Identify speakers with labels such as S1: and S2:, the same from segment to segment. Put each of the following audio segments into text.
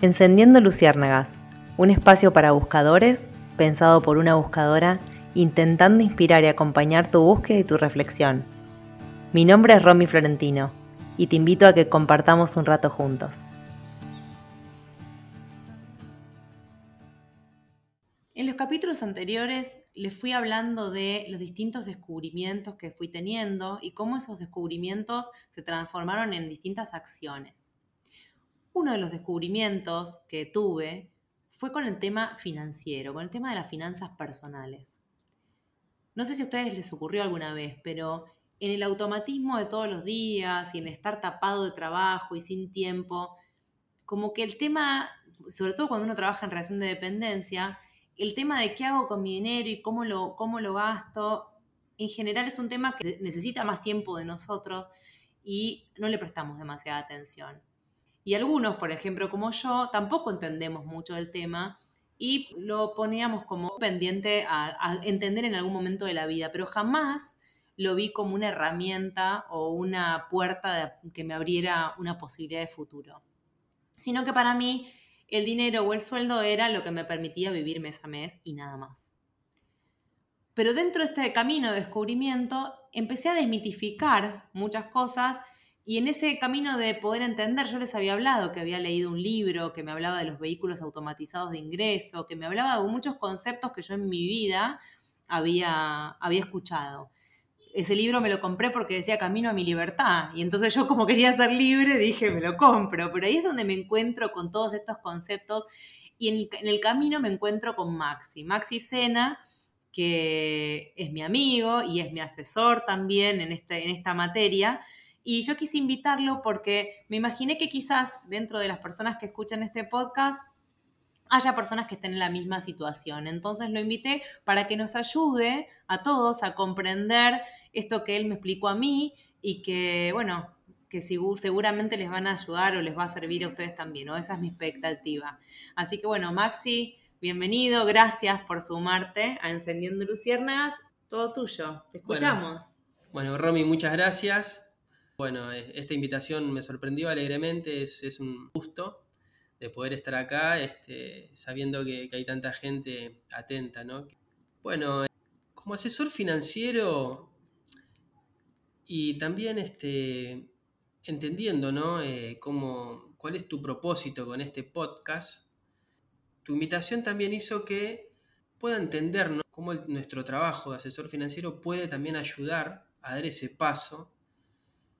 S1: Encendiendo Luciérnagas, un espacio para buscadores, pensado por una buscadora, intentando inspirar y acompañar tu búsqueda y tu reflexión. Mi nombre es Romy Florentino y te invito a que compartamos un rato juntos. En los capítulos anteriores les fui hablando de los distintos descubrimientos que fui teniendo y cómo esos descubrimientos se transformaron en distintas acciones uno de los descubrimientos que tuve fue con el tema financiero, con el tema de las finanzas personales. No sé si a ustedes les ocurrió alguna vez, pero en el automatismo de todos los días y en estar tapado de trabajo y sin tiempo, como que el tema, sobre todo cuando uno trabaja en relación de dependencia, el tema de qué hago con mi dinero y cómo lo, cómo lo gasto, en general es un tema que necesita más tiempo de nosotros y no le prestamos demasiada atención. Y algunos, por ejemplo, como yo, tampoco entendemos mucho del tema y lo poníamos como pendiente a, entender en algún momento de la vida, pero jamás lo vi como una herramienta o una puerta que me abriera una posibilidad de futuro. Sino que para mí el dinero o el sueldo era lo que me permitía vivir mes a mes y nada más. Pero dentro de este camino de descubrimiento empecé a desmitificar muchas cosas y en ese camino de poder entender, yo les había hablado que había leído un libro que me hablaba de los vehículos automatizados de ingreso, que me hablaba de muchos conceptos que yo en mi vida había, había escuchado. Ese libro me lo compré porque decía Camino a mi libertad. Y entonces yo como quería ser libre dije, me lo compro. Pero ahí es donde me encuentro con todos estos conceptos. Y en el, camino me encuentro con Maxi. Maxi Sena, que es mi amigo y es mi asesor también en, este, en esta materia y yo quise invitarlo porque me imaginé que quizás dentro de las personas que escuchan este podcast haya personas que estén en la misma situación. Entonces lo invité para que nos ayude a todos a comprender esto que él me explicó a mí y que, bueno, que seguramente les van a ayudar o les va a servir a ustedes también, ¿no? Esa es mi expectativa. Así que bueno, Maxi, bienvenido, gracias por sumarte a Encendiendo Luciernas. Todo tuyo, te escuchamos.
S2: Bueno, bueno Romy, muchas gracias. Bueno, esta invitación me sorprendió alegremente, es, un gusto de poder estar acá, este, sabiendo que, hay tanta gente atenta, ¿no? Bueno, como asesor financiero y también este, entendiendo, ¿no? Eh, cuál es tu propósito con este podcast, tu invitación también hizo que pueda entender cómo nuestro trabajo de asesor financiero puede también ayudar a dar ese paso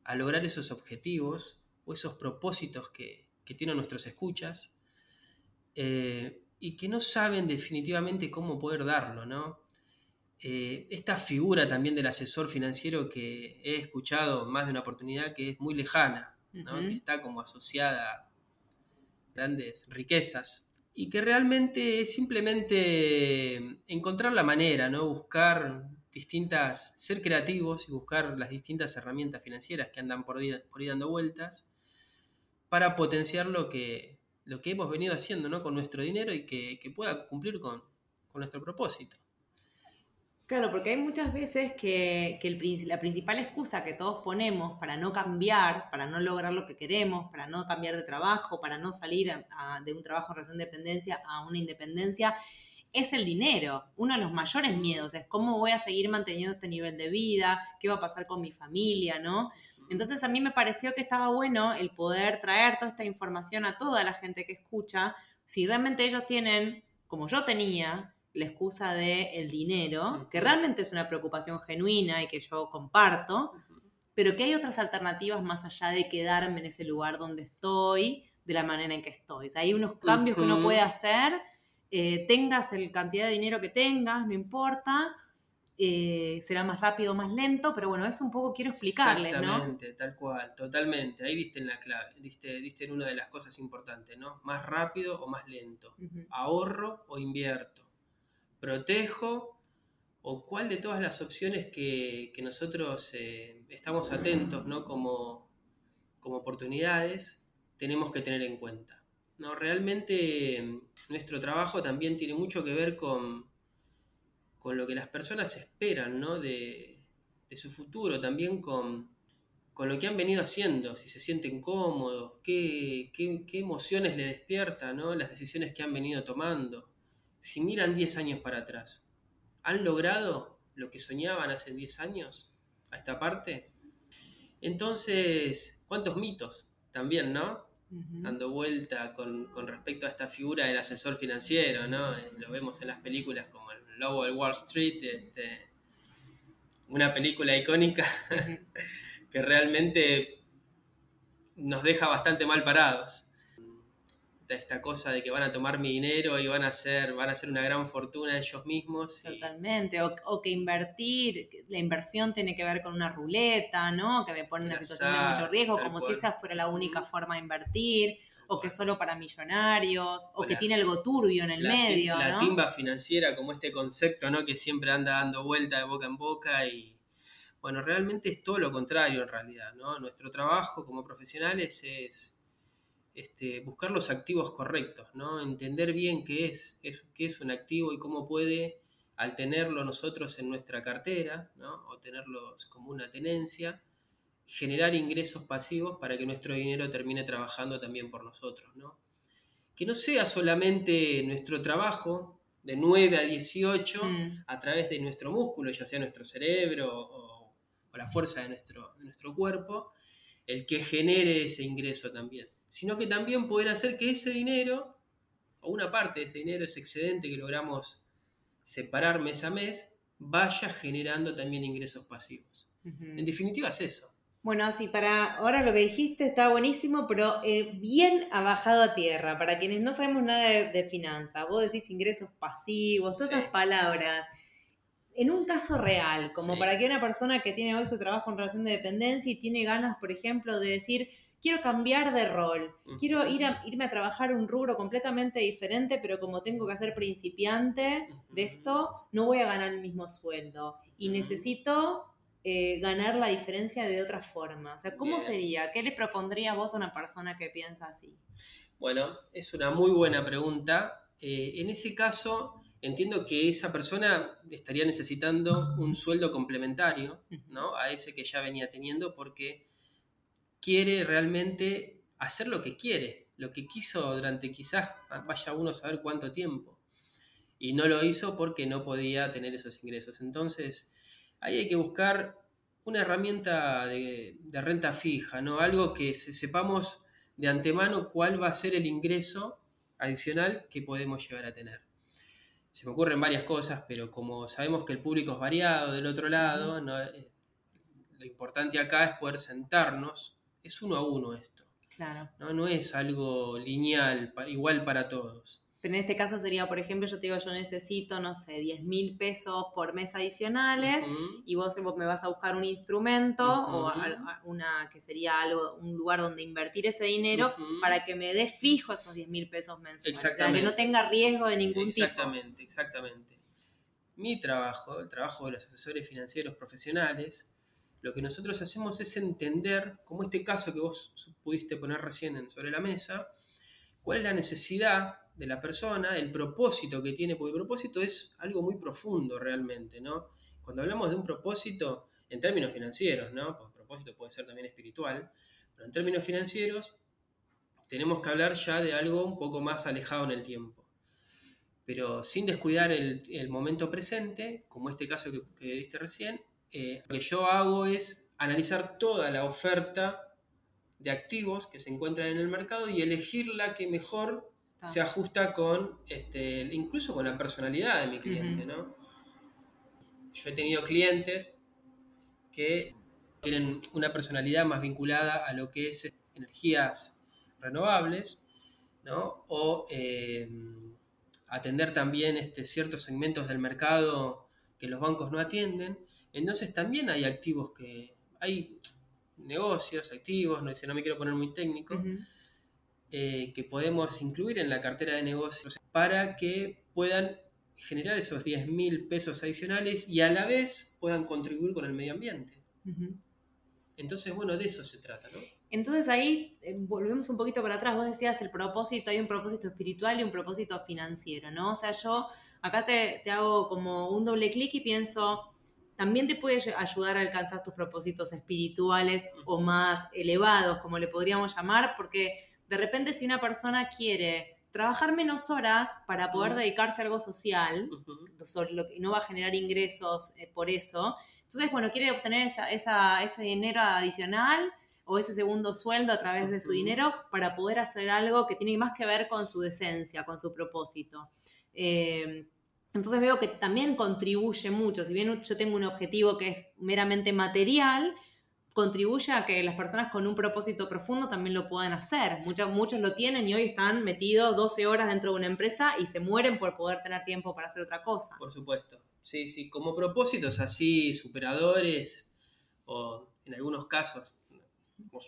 S2: a lograr esos objetivos o esos propósitos que, tienen nuestros escuchas eh, y que no saben definitivamente cómo poder darlo, ¿no? Eh, esta figura también del asesor financiero que he escuchado más de una oportunidad que es muy lejana, que está como asociada a grandes riquezas y que realmente es simplemente encontrar la manera, ¿no? buscar distintas, ser creativos y buscar las distintas herramientas financieras que andan por ahí, dando vueltas para potenciar lo que, lo que hemos venido haciendo ¿no? con nuestro dinero y que, pueda cumplir con, nuestro propósito.
S1: Claro, porque hay muchas veces que, la principal excusa que todos ponemos para no cambiar, para no lograr lo que queremos, para no cambiar de trabajo, para no salir de un trabajo en relación de dependencia a una independencia, es el dinero. Uno de los mayores miedos es cómo voy a seguir manteniendo este nivel de vida, qué va a pasar con mi familia, ¿no? Entonces a mí me pareció que estaba bueno el poder traer toda esta información a toda la gente que escucha, si realmente ellos tienen, como yo tenía, la excusa de el dinero, que realmente es una preocupación genuina y que yo comparto, pero que hay otras alternativas más allá de quedarme en ese lugar donde estoy, de la manera en que estoy. O sea, hay unos cambios que uno puede hacer eh, tengas el cantidad de dinero que tengas, no importa, eh, será más rápido o más lento, pero bueno, eso un poco quiero explicarles,
S2: Exactamente, tal cual, totalmente. Ahí diste en la clave, diste, diste en una de las cosas importantes, ¿no? Más rápido o más lento. Ahorro o invierto. Protejo o cuál de todas las opciones que, nosotros eh, estamos atentos, ¿no? Como, como oportunidades, tenemos que tener en cuenta. No, realmente mm, nuestro trabajo también tiene mucho que ver con, con lo que las personas esperan ¿no? de, su futuro, también con, con lo que han venido haciendo, si se sienten cómodos, qué, qué, emociones le despiertan ¿no? las decisiones que han venido tomando. Si miran 10 años para atrás, ¿han logrado lo que soñaban hace 10 años a esta parte? Entonces, ¿cuántos mitos también, no? Dando vuelta con, respecto a esta figura del asesor financiero, ¿no? Eh, lo vemos en las películas como El Lobo de Wall Street, este, una película icónica que realmente nos deja bastante mal parados. Esta cosa de que van a tomar mi dinero y van a hacer, van a hacer una gran fortuna ellos mismos.
S1: Totalmente, o, que invertir, la inversión tiene que ver con una ruleta, ¿no? Que me pone en una situación de mucho riesgo, como si esa fuera la única forma de invertir o que solo para millonarios, o, que tiene algo turbio en el medio.
S2: La timba financiera, como este concepto, ¿no? Que siempre anda dando vuelta de boca en boca y, bueno, realmente es todo lo contrario en realidad, ¿no? Nuestro trabajo como profesionales es este, buscar los activos correctos, ¿no? Entender bien qué es, qué es un activo y cómo puede, al tenerlo nosotros en nuestra cartera, ¿no? O tenerlos como una tenencia, generar ingresos pasivos para que nuestro dinero termine trabajando también por nosotros, ¿no? Que no sea solamente nuestro trabajo de 9 a 18 mm. a través de nuestro músculo, ya sea nuestro cerebro o la fuerza de nuestro, nuestro cuerpo, el que genere ese ingreso también, sino que también poder hacer que ese dinero, o una parte de ese dinero, ese excedente que logramos separar mes a mes, vaya generando también ingresos pasivos. En definitiva es eso.
S1: Bueno, así para ahora lo que dijiste está buenísimo, pero eh, bien bajado a tierra. Para quienes no sabemos nada de, finanzas, vos decís ingresos pasivos, todas esas palabras en un caso real, como para que una persona que tiene hoy su trabajo en relación de dependencia y tiene ganas, por ejemplo, de decir, quiero cambiar de rol, quiero ir a, irme a trabajar un rubro completamente diferente, pero como tengo que ser principiante de esto, no voy a ganar el mismo sueldo y necesito eh, ganar la diferencia de otra forma. O sea, ¿cómo sería? ¿Qué le propondrías vos a una persona que piensa así?
S2: Bueno, es una muy buena pregunta. Eh, en ese caso, entiendo que esa persona estaría necesitando un sueldo complementario ¿no? a ese que ya venía teniendo porque quiere realmente hacer lo que quiere, lo que quiso durante quizás vaya uno a saber cuánto tiempo. Y no lo hizo porque no podía tener esos ingresos. Entonces, ahí hay que buscar una herramienta de, de renta fija, ¿no? Algo que sepamos de antemano cuál va a ser el ingreso adicional que podemos llegar a tener se me ocurren varias cosas, pero como sabemos que el público es variado del otro lado, eh, lo importante acá es poder sentarnos, es uno a uno esto.
S1: Claro.
S2: No, no es algo lineal, igual para todos.
S1: Pero en este caso sería, por ejemplo, yo te digo, yo necesito, no sé, 10 mil pesos por mes adicionales y vos, me vas a buscar un instrumento o una que sería algo, un lugar donde invertir ese dinero para que me dé fijo esos 10 mil pesos mensuales. O sea, que no tenga riesgo de ningún
S2: tipo. Exactamente, exactamente. Mi trabajo, el trabajo de los asesores financieros profesionales, lo que nosotros hacemos es entender, como este caso que vos pudiste poner recién sobre la mesa, cuál es la necesidad de la persona, el propósito que tiene, porque el propósito es algo muy profundo realmente, ¿no? Cuando hablamos de un propósito, en términos financieros, ¿no? Porque propósito puede ser también espiritual, pero en términos financieros tenemos que hablar ya de algo un poco más alejado en el tiempo. Pero sin descuidar el, momento presente, como este caso que, que diste recién, eh, lo que yo hago es analizar toda la oferta de activos que se encuentran en el mercado y elegir la que mejor se ajusta con, este, incluso con la personalidad de mi cliente, ¿no? Yo he tenido clientes que tienen una personalidad más vinculada a lo que es energías renovables, ¿no? O em, atender también este, ciertos segmentos del mercado que los bancos no atienden. Entonces también hay activos que, hay negocios, activos, no, no me quiero poner muy técnico, eh, que podemos incluir en la cartera de negocios para que puedan generar esos 10 mil pesos adicionales y a la vez puedan contribuir con el medio ambiente. Entonces, bueno, de eso se trata, ¿no?
S1: Entonces ahí eh, volvemos un poquito para atrás, vos decías el propósito, hay un propósito espiritual y un propósito financiero, ¿no? O sea, yo acá te, te hago como un doble clic y pienso, también te puede ayudar a alcanzar tus propósitos espirituales o más elevados, como le podríamos llamar, porque de repente si una persona quiere trabajar menos horas para poder dedicarse a algo social, no va a generar ingresos eh, por eso, entonces, bueno, quiere obtener ese dinero adicional o ese segundo sueldo a través de su dinero para poder hacer algo que tiene más que ver con su decencia, con su propósito. Eh, entonces veo que también contribuye mucho, si bien yo tengo un objetivo que es meramente material, contribuye a que las personas con un propósito profundo también lo puedan hacer. Muchos, muchos lo tienen y hoy están metidos 12 horas dentro de una empresa y se mueren por poder tener tiempo para hacer otra cosa.
S2: Por supuesto. Sí, sí, como propósitos así superadores o en algunos casos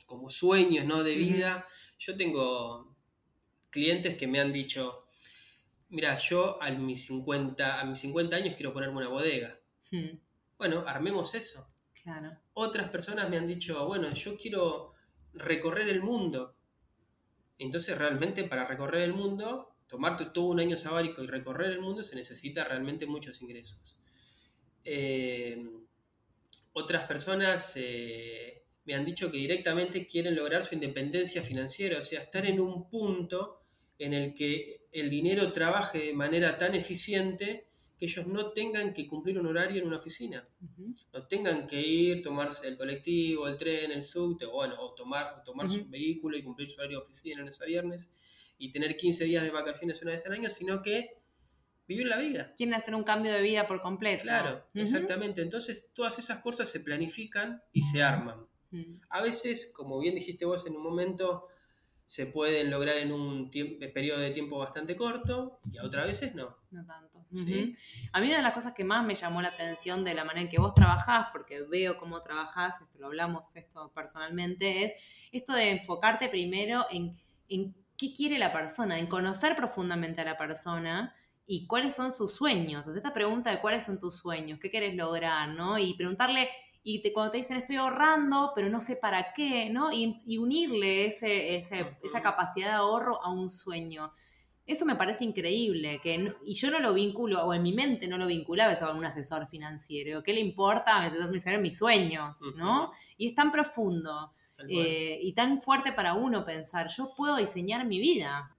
S2: como sueños ¿no? de vida, yo tengo clientes que me han dicho, mira, yo a mis 50, a mis 50 años quiero ponerme una bodega. Bueno, armemos eso. Otras personas me han dicho, bueno, yo quiero recorrer el mundo. Entonces realmente para recorrer el mundo, tomarte todo un año sabático y recorrer el mundo se necesita realmente muchos ingresos. Eh, otras personas eh, me han dicho que directamente quieren lograr su independencia financiera, o sea, estar en un punto en el que el dinero trabaje de manera tan eficiente que ellos no tengan que cumplir un horario en una oficina. No tengan que ir, tomarse el colectivo, el tren, el subte, o, bueno, o tomar, tomar su vehículo y cumplir su horario de oficina lunes a viernes y tener 15 días de vacaciones una vez al año, sino que vivir la vida.
S1: Quieren hacer un cambio de vida por completo.
S2: Claro, exactamente. Entonces todas esas cosas se planifican y se arman. A veces, como bien dijiste vos en un momento, se pueden lograr en un periodo de tiempo bastante corto y a otras veces no.
S1: No tanto. A mí una de las cosas que más me llamó la atención de la manera en que vos trabajás, porque veo cómo trabajás, esto lo hablamos esto personalmente, es esto de enfocarte primero en, en qué quiere la persona, en conocer profundamente a la persona y cuáles son sus sueños. O sea, esta pregunta de cuáles son tus sueños, qué quieres lograr, ¿no? Y preguntarle y te, cuando te dicen estoy ahorrando, pero no sé para qué, ¿no? Y, unirle ese, esa capacidad de ahorro a un sueño. Eso me parece increíble, que y yo no lo vinculo, o en mi mente no lo vinculaba eso a un asesor financiero. ¿Qué le importa a mi asesor financiero mis sueños, no? Y es tan profundo eh, y tan fuerte para uno pensar, yo puedo diseñar mi vida.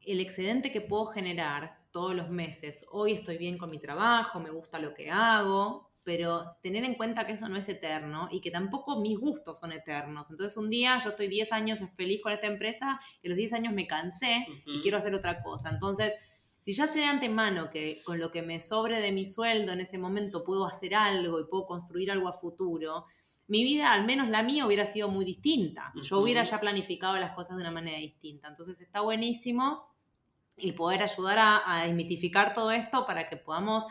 S1: El excedente que puedo generar todos los meses, hoy estoy bien con mi trabajo, me gusta lo que hago, pero tener en cuenta que eso no es eterno y que tampoco mis gustos son eternos. Entonces un día yo estoy 10 años feliz con esta empresa y a los 10 años me cansé y quiero hacer otra cosa. Entonces, si ya sé de antemano que con lo que me sobre de mi sueldo en ese momento puedo hacer algo y puedo construir algo a futuro, mi vida, al menos la mía, hubiera sido muy distinta. Yo hubiera ya planificado las cosas de una manera distinta. Entonces está buenísimo el poder ayudar a, a desmitificar todo esto para que podamos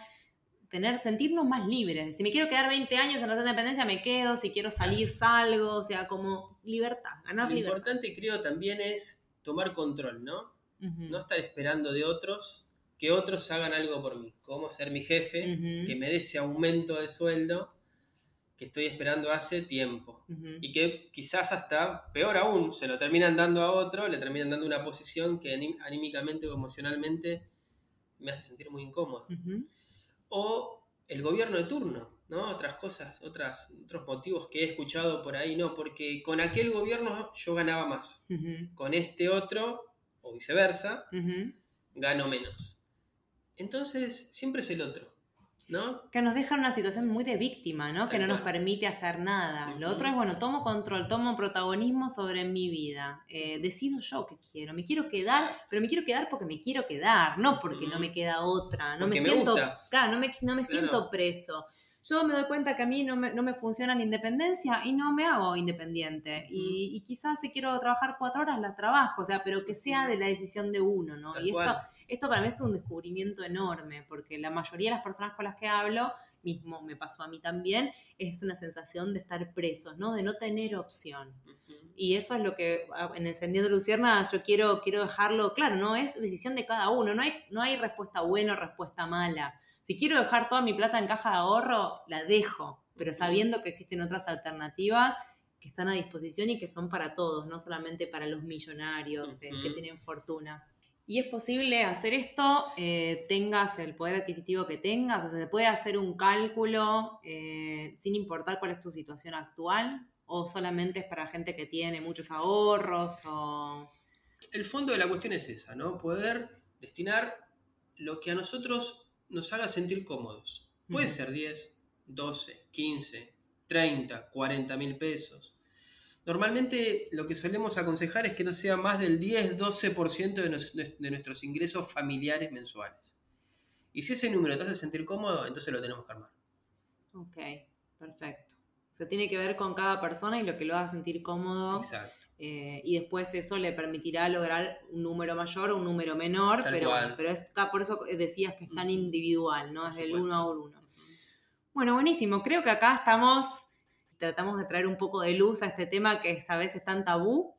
S1: tener, sentirnos más libres. Si me quiero quedar 20 años en la independencia, me quedo. Si quiero salir, salgo. O sea, como libertad, ganar
S2: Lo importante, creo, también es tomar control, ¿no? No estar esperando de otros que otros hagan algo por mí. Como ser mi jefe, que me dé ese aumento de sueldo que estoy esperando hace tiempo. Y que quizás hasta, peor aún, se lo terminan dando a otro, le terminan dando una posición que anímicamente o emocionalmente me hace sentir muy incómodo o el gobierno de turno, ¿no? Otras cosas, otras, otros motivos que he escuchado por ahí, no, porque con aquel gobierno yo ganaba más, con este otro, o viceversa, gano menos. Entonces, siempre es el otro.
S1: Que nos deja en una situación muy de víctima, ¿no? que no nos permite hacer nada. Lo otro es, bueno, tomo control, tomo protagonismo sobre mi vida. Eh, decido yo qué quiero. Me quiero quedar, pero me quiero quedar porque me quiero quedar, no porque no me queda otra. No me siento, claro, no me, no me siento preso. Yo me doy cuenta que a mí no me, no me funciona la independencia y no me hago independiente. y, quizás si quiero trabajar cuatro horas, las trabajo, o sea, pero que sea de la decisión de uno, ¿no? y esto esto para mí es un descubrimiento enorme, porque la mayoría de las personas con las que hablo, mismo me pasó a mí también, es una sensación de estar presos, ¿no? De no tener opción. Y eso es lo que en Encendiendo Lucierna yo quiero, quiero dejarlo claro, no es decisión de cada uno, no hay, no hay respuesta buena o respuesta mala. Si quiero dejar toda mi plata en caja de ahorro, la dejo, pero sabiendo que existen otras alternativas que están a disposición y que son para todos, no solamente para los millonarios que tienen fortuna. Y es posible hacer esto, eh, tengas el poder adquisitivo que tengas, o sea, se puede hacer un cálculo eh, sin importar cuál es tu situación actual, o solamente es para gente que tiene muchos ahorros, o...
S2: El fondo de la cuestión es esa, ¿no? Poder destinar lo que a nosotros nos haga sentir cómodos. Puede ser 10, 12, 15, 30, 40 mil pesos. Normalmente lo que solemos aconsejar es que no sea más del 10-12% de, de nuestros ingresos familiares mensuales. Y si ese número te hace sentir cómodo, entonces lo tenemos que armar.
S1: Ok, perfecto. Se tiene que ver con cada persona y lo que lo haga sentir cómodo.
S2: Exacto.
S1: Eh, y después eso le permitirá lograr un número mayor o un número menor, pero, pero es, por eso decías que es tan individual, ¿no? Es del uno a uno. Bueno, buenísimo. Creo que acá estamos tratamos de traer un poco de luz a este tema que esta vez es tan tabú.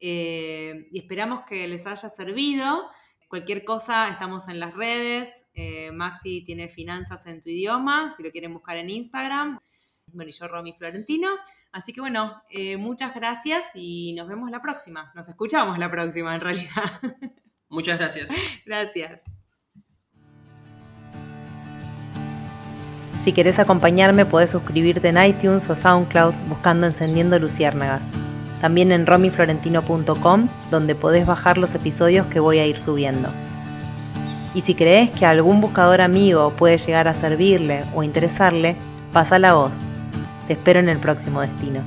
S1: Eh, y esperamos que les haya servido. Cualquier cosa, estamos en las redes. Eh, Maxi tiene finanzas en tu idioma, si lo quieren buscar en Instagram. Bueno, y yo, Romy Florentino. Así que bueno, eh, muchas gracias y nos vemos la próxima. Nos escuchamos la próxima, en realidad.
S2: Muchas gracias.
S1: gracias. Si querés acompañarme, podés suscribirte en iTunes o SoundCloud buscando Encendiendo Luciérnagas. También en romiflorentino.com, donde podés bajar los episodios que voy a ir subiendo. Y si crees que algún buscador amigo puede llegar a servirle o interesarle, pasa la voz. Te espero en el próximo destino.